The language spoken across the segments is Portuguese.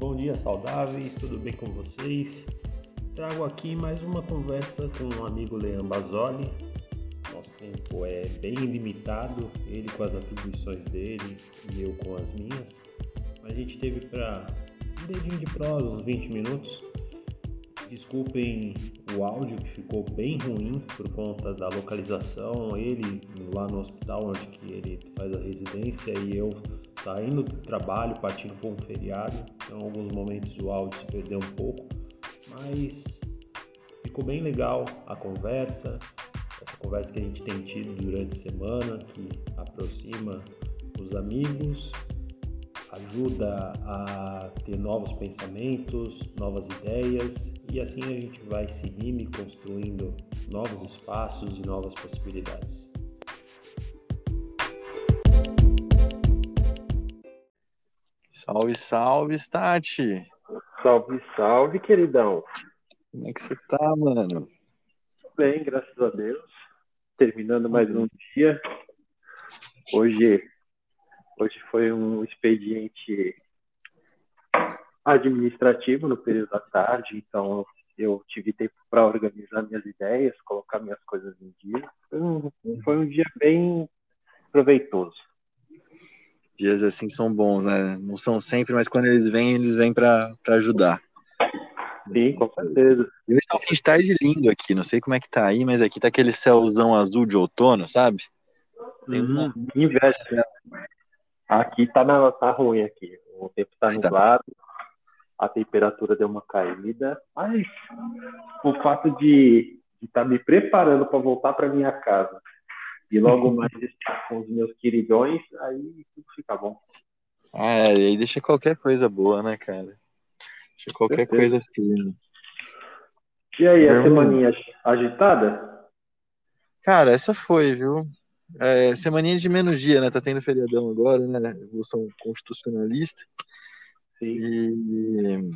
Bom dia, saudáveis, tudo bem com vocês? Trago aqui mais uma conversa com um amigo Leandro Basoli. Nosso tempo é bem limitado, ele com as atribuições dele e eu com as minhas. A gente teve para um dedinho de prosa, uns 20 minutos. Desculpem o áudio que ficou bem ruim por conta da localização. Ele lá no hospital onde que ele faz a residência e eu saindo do trabalho, partindo para um feriado. Então, em alguns momentos o áudio se perdeu um pouco, mas ficou bem legal a conversa, essa conversa que a gente tem tido durante a semana, que aproxima os amigos, ajuda a ter novos pensamentos, novas ideias e assim a gente vai seguindo e construindo novos espaços e novas possibilidades. Salve, salve, Stati! Salve, salve, queridão! Como é que você tá, mano? Bem, graças a Deus. Terminando mais um dia. Hoje, hoje foi um expediente administrativo no período da tarde, então eu tive tempo para organizar minhas ideias, colocar minhas coisas em dia. Foi um, foi um dia bem proveitoso dias assim são bons, né? Não são sempre, mas quando eles vêm, eles vêm para ajudar. Sim, com certeza. E tá um fim de tarde lindo aqui, não sei como é que tá aí, mas aqui tá aquele céuzão azul de outono, sabe? Tem uma... Hum, inverno. Né? Aqui tá, na, tá ruim aqui. O tempo tá, tá nublado, a temperatura deu uma caída, mas o fato de estar tá me preparando para voltar para minha casa e logo mais estar com os meus queridões, aí tudo fica bom. Ah, é, e aí deixa qualquer coisa boa, né, cara? Deixa qualquer coisa fina. E aí, a semaninha agitada? Cara, essa foi, viu? É, semaninha de menos dia, né? Tá tendo feriadão agora, né? Revolução constitucionalista. Sim. E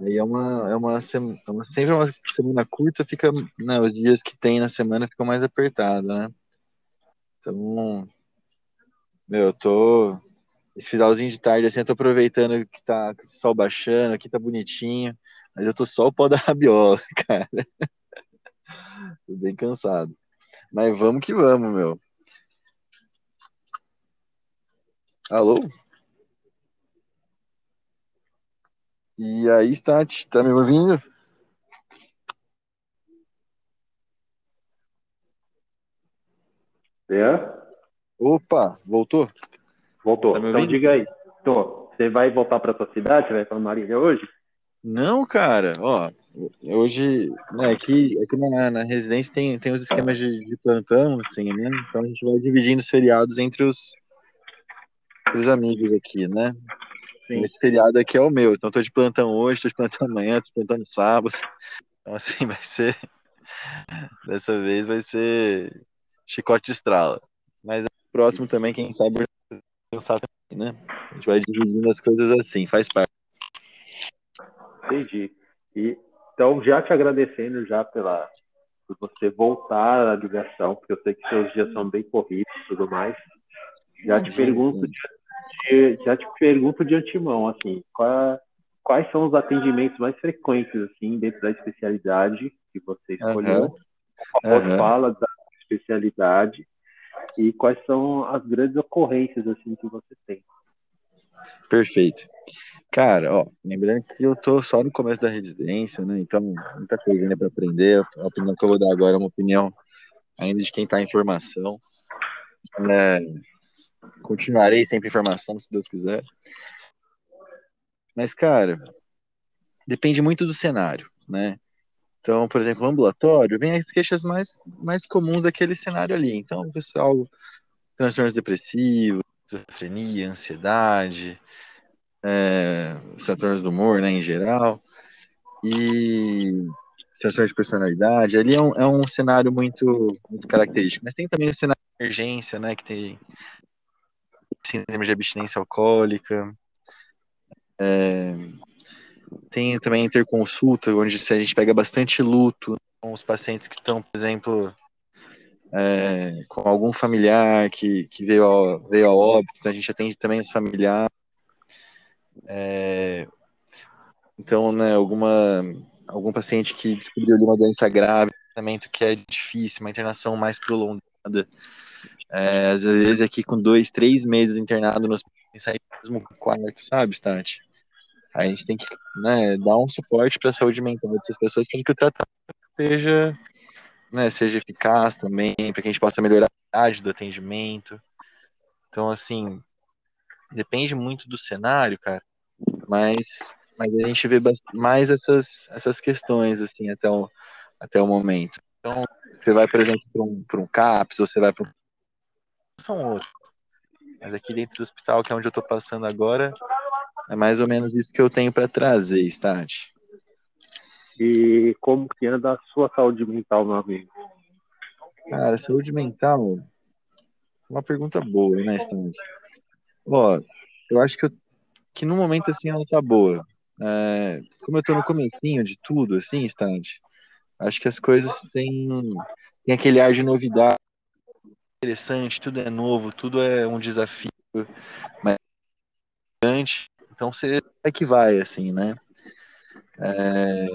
Aí é uma, é uma, é uma sempre uma semana curta, fica, né, os dias que tem na semana ficam mais apertados, né? Então, meu, eu tô esse finalzinho de tarde assim, eu tô aproveitando que tá o sol baixando, aqui tá bonitinho, mas eu tô só o pó da rabiola, cara. tô bem cansado. Mas vamos que vamos, meu. Alô? E aí, Stat, tá me ouvindo? É? Opa, voltou? Voltou. Tá então diga aí. Tô. Você vai voltar para sua cidade? Você vai para Marília hoje? Não, cara. Ó, hoje, né, aqui, aqui na, na residência tem, tem os esquemas de, de plantão, assim, né? Então a gente vai dividindo os feriados entre os, os amigos aqui, né? Sim. Esse feriado aqui é o meu. Então, tô de plantão hoje, tô de plantão amanhã, tô de plantão sábado. Então, assim, vai ser. Dessa vez vai ser chicote de estrala. Mas próximo também, quem sabe, pensar também, né? A gente vai dividindo as coisas assim, faz parte. Entendi. E, então, já te agradecendo já pela, por você voltar à ligação, porque eu sei que seus dias são bem corridos e tudo mais. Já te pergunto já te pergunto de antemão, assim, qual, quais são os atendimentos mais frequentes, assim, dentro da especialidade que você escolheu? Uhum. Uhum. fala da especialidade e quais são as grandes ocorrências, assim, que você tem? Perfeito. Cara, ó, lembrando que eu tô só no começo da residência, né? Então, muita coisa ainda para aprender. A opinião que eu vou dar agora é uma opinião ainda de quem está em formação. É, Continuarei sempre informação, se Deus quiser. Mas, cara, depende muito do cenário, né? Então, por exemplo, ambulatório, vem as queixas mais, mais comuns daquele cenário ali. Então, pessoal, transtornos depressivos, esquizofrenia, ansiedade, é, transtornos do humor, né, em geral, e transtornos de personalidade. Ali é um, é um cenário muito, muito característico. Mas tem também o cenário de emergência, né, que tem síndrome de abstinência alcoólica. É, tem também interconsulta, onde a gente pega bastante luto com os pacientes que estão, por exemplo, é, com algum familiar que, que veio, ao, veio ao óbito, então a gente atende também os familiares. É, então, né, alguma, algum paciente que descobriu uma doença grave, tratamento que é difícil, uma internação mais prolongada, é, às vezes aqui com dois, três meses internado no hospital, mesmo quarto, sabe, Start? a gente tem que né, dar um suporte para a saúde mental dessas pessoas para que o tratamento seja, né, seja eficaz também, para que a gente possa melhorar a qualidade do atendimento. Então, assim, depende muito do cenário, cara, mas, mas a gente vê mais essas, essas questões, assim, até o, até o momento. Então, você vai, por exemplo, para um, um CAPS, ou você vai para um... São outros. Mas aqui dentro do hospital, que é onde eu estou passando agora, é mais ou menos isso que eu tenho para trazer, Stade. E como que anda a sua saúde mental, meu amigo? Cara, saúde mental é uma pergunta boa, né, Stade? Ó, eu acho que, eu, que no momento, assim, ela tá boa. É, como eu tô no comecinho de tudo, assim, Stade, acho que as coisas têm, têm aquele ar de novidade interessante, tudo é novo, tudo é um desafio, mas então você é que vai, assim, né? É...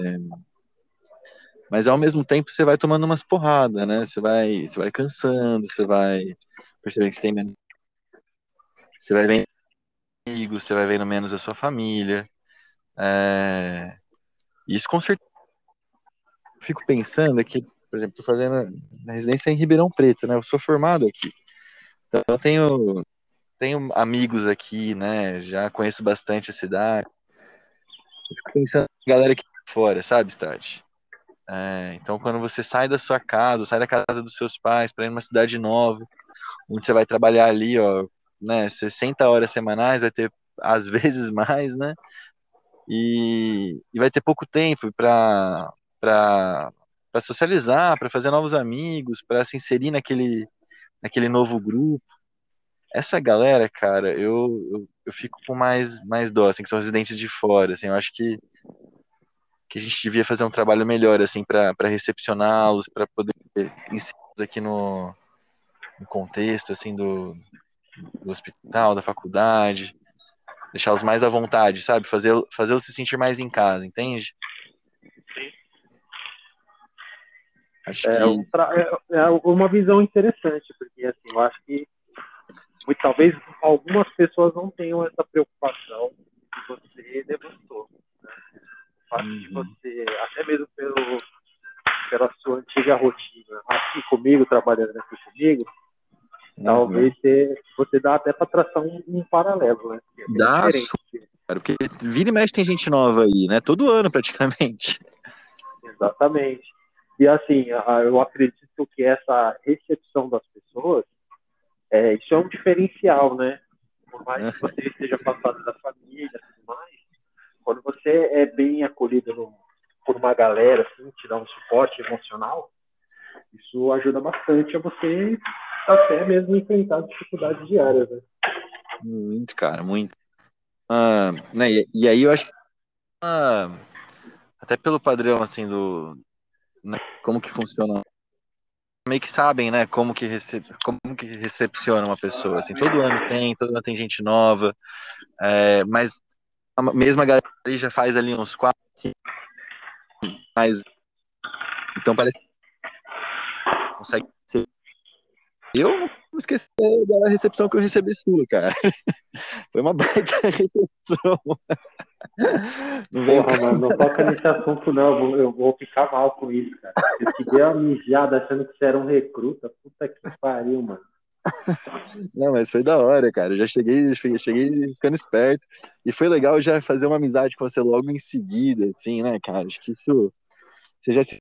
Mas ao mesmo tempo você vai tomando umas porradas, né? Você vai, você vai cansando, você vai percebendo que você tem menos. Você vai vendo amigos, você vai vendo menos a sua família. É... Isso com certeza. Fico pensando aqui, por exemplo, estou fazendo na residência em Ribeirão Preto, né? Eu sou formado aqui. Então eu tenho tenho amigos aqui, né? Já conheço bastante a cidade. Eu fico pensando galera que tá fora, sabe, Stade? É, então, quando você sai da sua casa, sai da casa dos seus pais para ir numa cidade nova, onde você vai trabalhar ali, ó, né, 60 horas semanais, vai ter às vezes mais, né? E, e vai ter pouco tempo para para socializar, para fazer novos amigos, para se inserir naquele naquele novo grupo essa galera, cara, eu, eu, eu, fico com mais, mais dó, assim, que são residentes de fora, assim, eu acho que, que a gente devia fazer um trabalho melhor, assim, para recepcioná-los, para poder inseri-los aqui no, no contexto, assim, do, do hospital, da faculdade, deixá-los mais à vontade, sabe? Fazer, fazê-los se sentir mais em casa, entende? Acho é, que... um é, é uma visão interessante, porque, assim, eu acho que talvez algumas pessoas não tenham essa preocupação que você demonstrou. Né? O fato uhum. de você, até mesmo pelo, pela sua antiga rotina, aqui comigo, trabalhando aqui comigo, uhum. talvez você, você dá até para traçar um, um, paralelo, né? É dá, cara, porque vira e mexe tem gente nova aí, né? Todo ano praticamente. Exatamente. E assim, eu acredito que essa recepção das pessoas é, isso é um diferencial, né? Por mais que você esteja passado da família e tudo mais, quando você é bem acolhido no, por uma galera, assim, te dá um suporte emocional, isso ajuda bastante a você até mesmo enfrentar dificuldades diárias, né? Muito, cara, muito. Ah, né, e, e, aí eu acho que ah, até pelo padrão assim do né, como que funciona? Meio que sabem, né, como que, recep... como que recepciona uma pessoa, assim, todo ano tem, todo ano tem gente nova, é, mas a mesma galera já faz ali uns quatro, cinco, então parece que consegue ser... Eu não esqueci da recepção que eu recebi sua, cara. Foi uma baita recepção. Não Porra, mano, não toca nesse assunto, não. Eu vou, eu vou ficar mal com isso, cara. Se deu uma mijada achando que você era um recruta, puta que pariu, mano. Não, mas foi da hora, cara. Eu já cheguei, cheguei ficando esperto. E foi legal já fazer uma amizade com você logo em seguida, assim, né, cara? Acho que isso. Você já se.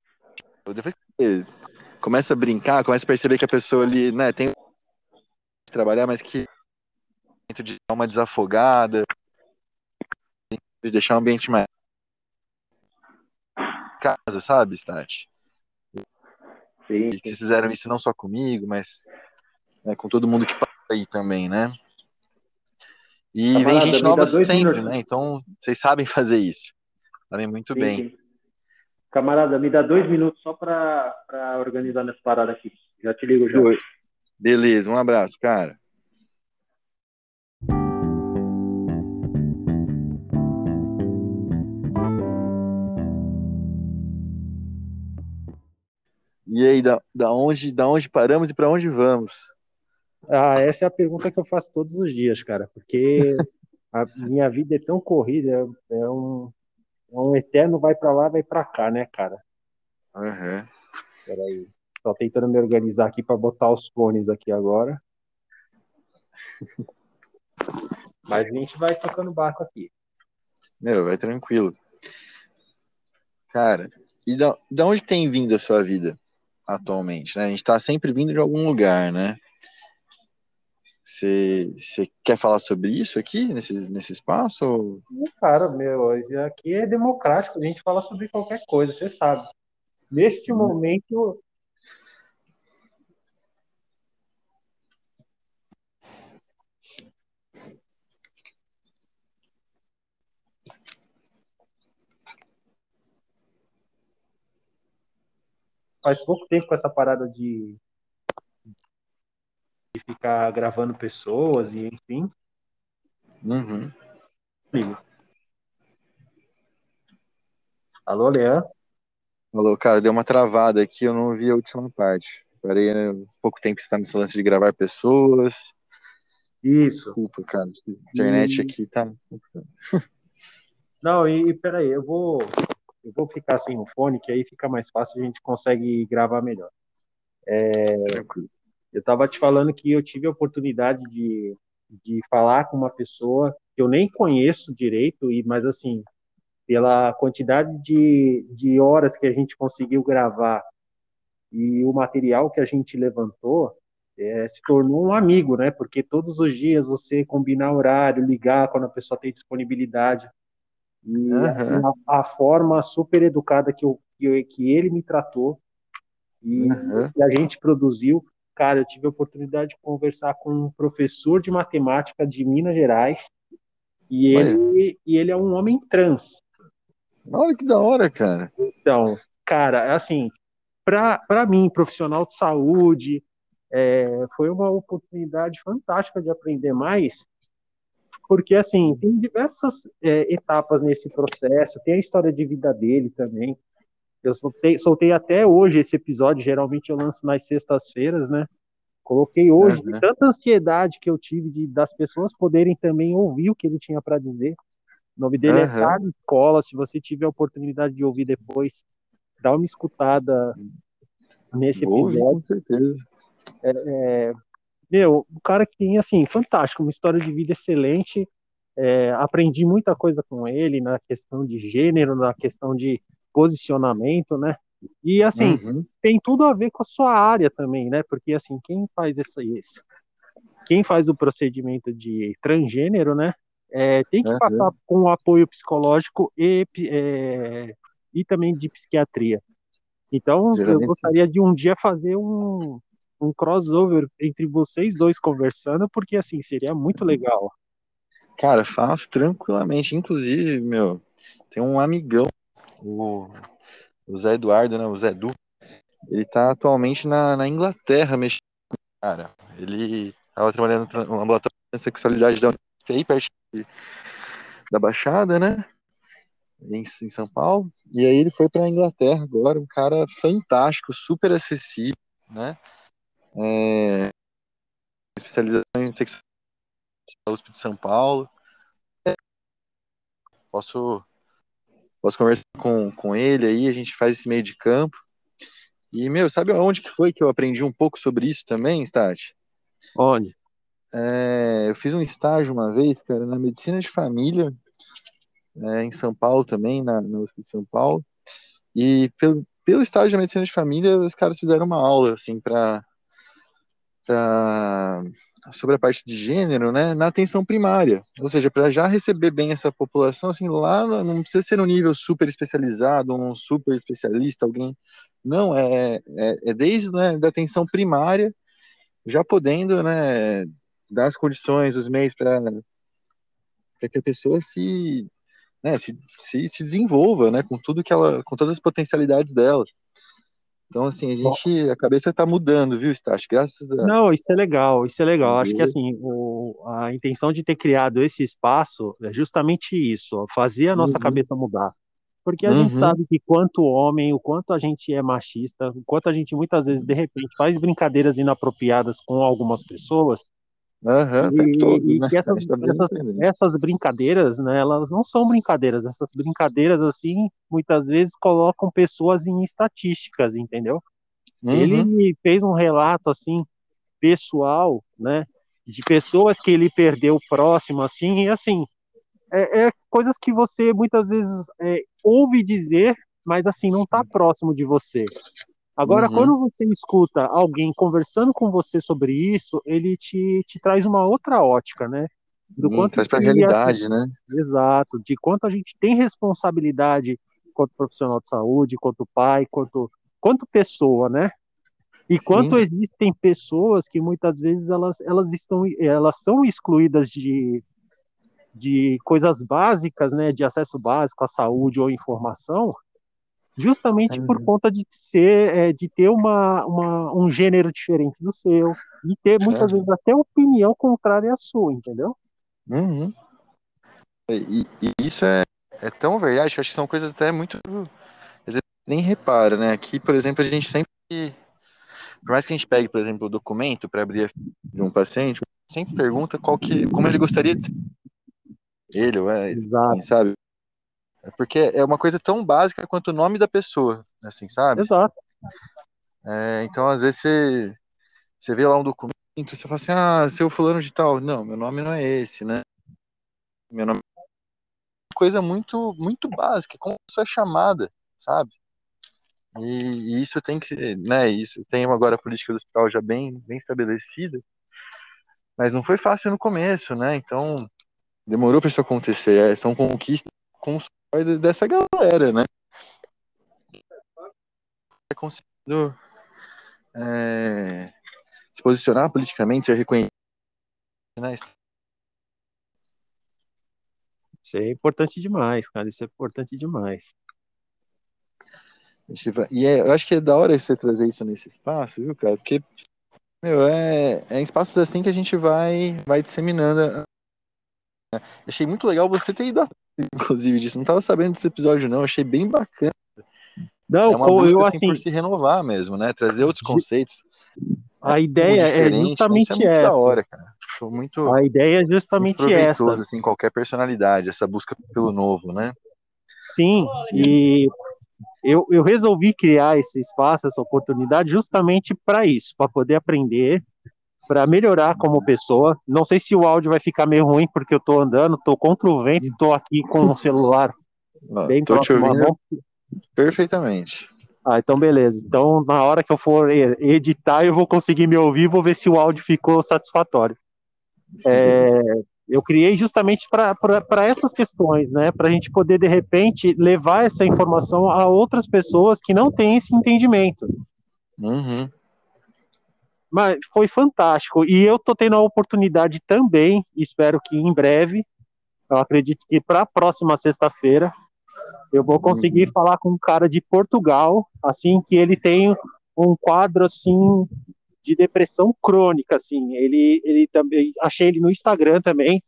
Depois que começa a brincar, começa a perceber que a pessoa ali, né, tem trabalhar, mas que de dar uma desafogada, de deixar o ambiente mais casa, sabe, Stati? Sim. Vocês fizeram isso não só comigo, mas né, com todo mundo que passa aí também, né? E Camarada, vem gente nova sempre, minutos. né? Então, vocês sabem fazer isso. Sabem muito sim, bem. Sim. Camarada, me dá dois minutos só para organizar nessa parada aqui. Já te ligo já. Beleza, um abraço, cara. E aí, da, da, onde, da onde paramos e para onde vamos? Ah, essa é a pergunta que eu faço todos os dias, cara, porque a minha vida é tão corrida, é um, é um eterno vai para lá, vai para cá, né, cara? Uhum. Peraí, só tentando me organizar aqui para botar os fones aqui agora. Mas a gente vai tocando barco aqui. Meu, vai tranquilo. Cara, e da, da onde tem vindo a sua vida atualmente? Né? A gente está sempre vindo de algum lugar, né? Você, quer falar sobre isso aqui, nesse, nesse espaço? Cara, meu, aqui é democrático, a gente fala sobre qualquer coisa, você sabe. Neste hum. momento, faz pouco tempo com essa parada de, de ficar gravando pessoas e enfim. Uhum. Alô, Leandro? Alô, cara, deu uma travada aqui, eu não vi a última parte. Parei né, pouco tempo que está nesse lance de gravar pessoas. Isso. Desculpa, cara. A internet e... aqui tá. Não, e, e peraí, eu vou eu vou ficar sem o fone, que aí fica mais fácil, a gente consegue gravar melhor. É, eu estava te falando que eu tive a oportunidade de, de falar com uma pessoa que eu nem conheço direito, e mas assim, pela quantidade de, de horas que a gente conseguiu gravar e o material que a gente levantou, é, se tornou um amigo, né? Porque todos os dias você combinar horário, ligar quando a pessoa tem disponibilidade, e uhum. a, a, forma super educada que, eu, que, que ele me tratou e uhum. que a gente produziu, cara, eu tive a oportunidade de conversar com um professor de matemática de Minas Gerais e ele, e ele é um homem trans. Olha que da hora, cara. Então, cara, assim, para mim, profissional de saúde, é, foi uma oportunidade fantástica de aprender mais porque assim tem diversas é, etapas nesse processo, tem a história de vida dele também. Eu soltei, soltei até hoje esse episódio, geralmente eu lanço nas sextas-feiras, né? Coloquei hoje uhum. tanta ansiedade que eu tive de, das pessoas poderem também ouvir o que ele tinha para dizer. O nome dele uhum. é Carlos Escola. Se você tiver a oportunidade de ouvir depois, dá uma escutada nesse episódio. com certeza. É, é, meu, o cara que tem, assim, fantástico, uma história de vida excelente. É, aprendi muita coisa com ele na questão de gênero, na questão de posicionamento, né? E, assim, uhum. tem tudo a ver com a sua área também, né? Porque, assim, quem faz isso, isso quem faz o procedimento de transgênero, né? É, tem que uhum. passar com apoio psicológico e, é, e também de psiquiatria. Então, Geralmente... eu gostaria de um dia fazer um, um crossover entre vocês dois conversando, porque assim, seria muito legal. Cara, faço tranquilamente. Inclusive, meu, tem um amigão, o, o Zé Eduardo, né? O Zé Du. Ele tá atualmente na, na Inglaterra mexendo. Cara, ele tava trabalhando no laboratório de sexualidade da aí perto da Baixada, né? Em, em São Paulo. E aí ele foi para Inglaterra agora, um cara fantástico, super acessível, né? É, especialização em sexualidade da USP de São Paulo. Posso, posso conversar com, com ele aí, a gente faz esse meio de campo. E, meu, sabe onde que foi que eu aprendi um pouco sobre isso também, Stati? Onde? É, eu fiz um estágio uma vez, cara, na medicina de família, é, em São Paulo também, na, na USP de São Paulo. E pelo, pelo estágio de medicina de família, os caras fizeram uma aula, assim, para sobre a parte de gênero, né, na atenção primária, ou seja, para já receber bem essa população, assim, lá não precisa ser um nível super especializado, um super especialista, alguém, não, é, é, é desde né, da atenção primária, já podendo, né, dar as condições, os meios para que a pessoa se, né, se, se, se desenvolva, né, com tudo que ela, com todas as potencialidades dela. Então, assim, a gente, a cabeça tá mudando, viu, Stas? Graças a... Não, isso é legal, isso é legal. Acho que, assim, o, a intenção de ter criado esse espaço é justamente isso, fazer a nossa uhum. cabeça mudar. Porque a uhum. gente sabe que quanto homem, o quanto a gente é machista, o quanto a gente muitas vezes, de repente, faz brincadeiras inapropriadas com algumas pessoas. Uhum, e, todo, e né? que essas, tá essas, essas brincadeiras, né, elas não são brincadeiras. Essas brincadeiras, assim, muitas vezes colocam pessoas em estatísticas, entendeu? Uhum. Ele fez um relato, assim, pessoal, né, de pessoas que ele perdeu próximo, assim, e assim, é, é coisas que você muitas vezes é, ouve dizer, mas assim, não está próximo de você. Agora, uhum. quando você escuta alguém conversando com você sobre isso, ele te, te traz uma outra ótica, né? Do hum, quanto traz para a realidade, assim, né? Exato, de quanto a gente tem responsabilidade quanto profissional de saúde, quanto pai, quanto, quanto pessoa, né? E Sim. quanto existem pessoas que muitas vezes elas, elas estão elas são excluídas de, de coisas básicas, né, de acesso básico à saúde ou informação, justamente por conta de ser, é, de ter uma, uma, um gênero diferente do seu, e ter muitas é. vezes até opinião contrária à sua, entendeu? Uhum. E, e, isso é, é tão verdade que acho que são coisas até muito. Às vezes nem repara, né? Aqui, por exemplo, a gente sempre por mais que a gente pegue, por exemplo, o documento para abrir de um paciente, sempre pergunta qual que, como ele gostaria de ser. Ele, ou é, Exato. sabe? É porque é uma coisa tão básica quanto o nome da pessoa, assim, sabe? Exato. É, então, às vezes, você, você vê lá um documento, você fala assim, ah, seu fulano de tal. Não, meu nome não é esse, né? Meu nome é coisa muito, muito básica, como a sua chamada, sabe? E, e, isso tem que, né, isso tem agora a política do hospital já bem, bem estabelecida, mas não foi fácil no começo, né? Então demorou para isso acontecer. É, são conquistas dessa galera, né? É conseguindo é, se posicionar politicamente, ser reconhecido, né? Isso é importante demais, cara. Isso é importante demais. E é, eu acho que é da hora você trazer isso nesse espaço, viu, cara? Porque, meu, é, é em espaços assim que a gente vai, vai disseminando. Achei muito legal você ter ido inclusive, disso. Não tava sabendo desse episódio, não. Achei bem bacana. Não, é uma busca, eu, assim, assim, por se renovar mesmo, né? Trazer outros conceitos. A ideia é justamente é essa. Hora, muito. A ideia é justamente essa. assim, qualquer personalidade, essa busca pelo novo, né? Sim, e eu, eu resolvi criar esse espaço, essa oportunidade, justamente para isso, para poder aprender, para melhorar como pessoa. Não sei se o áudio vai ficar meio ruim, porque eu estou andando, estou contra o vento, estou aqui com o celular ah, bem tô próximo te ouvindo Perfeitamente. Ah, então beleza. Então, na hora que eu for editar, eu vou conseguir me ouvir, vou ver se o áudio ficou satisfatório. É, eu criei justamente para essas questões, né? Para a gente poder, de repente, levar essa informação a outras pessoas que não têm esse entendimento. Uhum. Mas foi fantástico. E eu tô tendo a oportunidade também, espero que em breve, eu acredito que para a próxima sexta-feira, eu vou conseguir uhum. falar com um cara de Portugal, assim, que ele tem um quadro, assim, de depressão crônica, assim. Ele, ele também achei ele no Instagram também.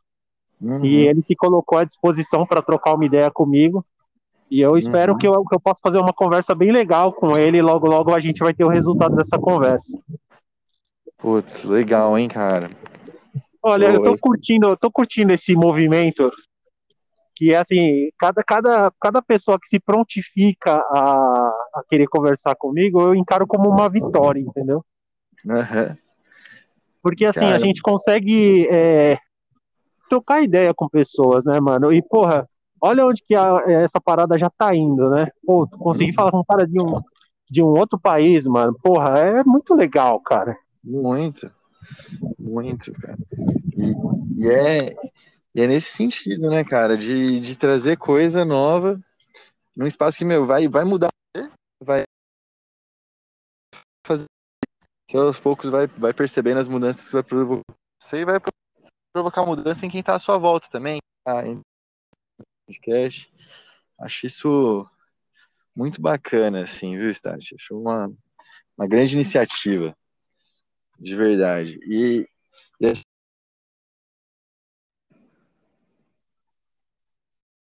Uhum. E ele se colocou à disposição para trocar uma ideia comigo. E eu espero uhum. que, eu, que eu possa fazer uma conversa bem legal com ele. Logo, logo a gente vai ter o resultado dessa conversa. Putz, legal, hein, cara. Olha, eu tô curtindo, eu tô curtindo esse movimento que é assim, cada, cada, cada pessoa que se prontifica a, a querer conversar comigo, eu encaro como uma vitória, entendeu? Uhum. Porque assim, Cara. a gente consegue é, trocar ideia com pessoas, né, mano? E, porra, olha onde que a, essa parada já tá indo, né? Pô, conseguir falar com um cara de um, de um outro país, mano, porra, é muito legal, cara. Muito, muito, cara. E, e é, e é nesse sentido, né, cara, de, de trazer coisa nova num espaço que, meu, vai, vai mudar, vai fazer aos poucos vai, vai percebendo as mudanças que vai provocar. Você vai provocar mudança em quem está à sua volta também. Ah, podcast. Acho isso muito bacana, assim, viu, Stati? Acho uma, uma grande iniciativa. De verdade. E, e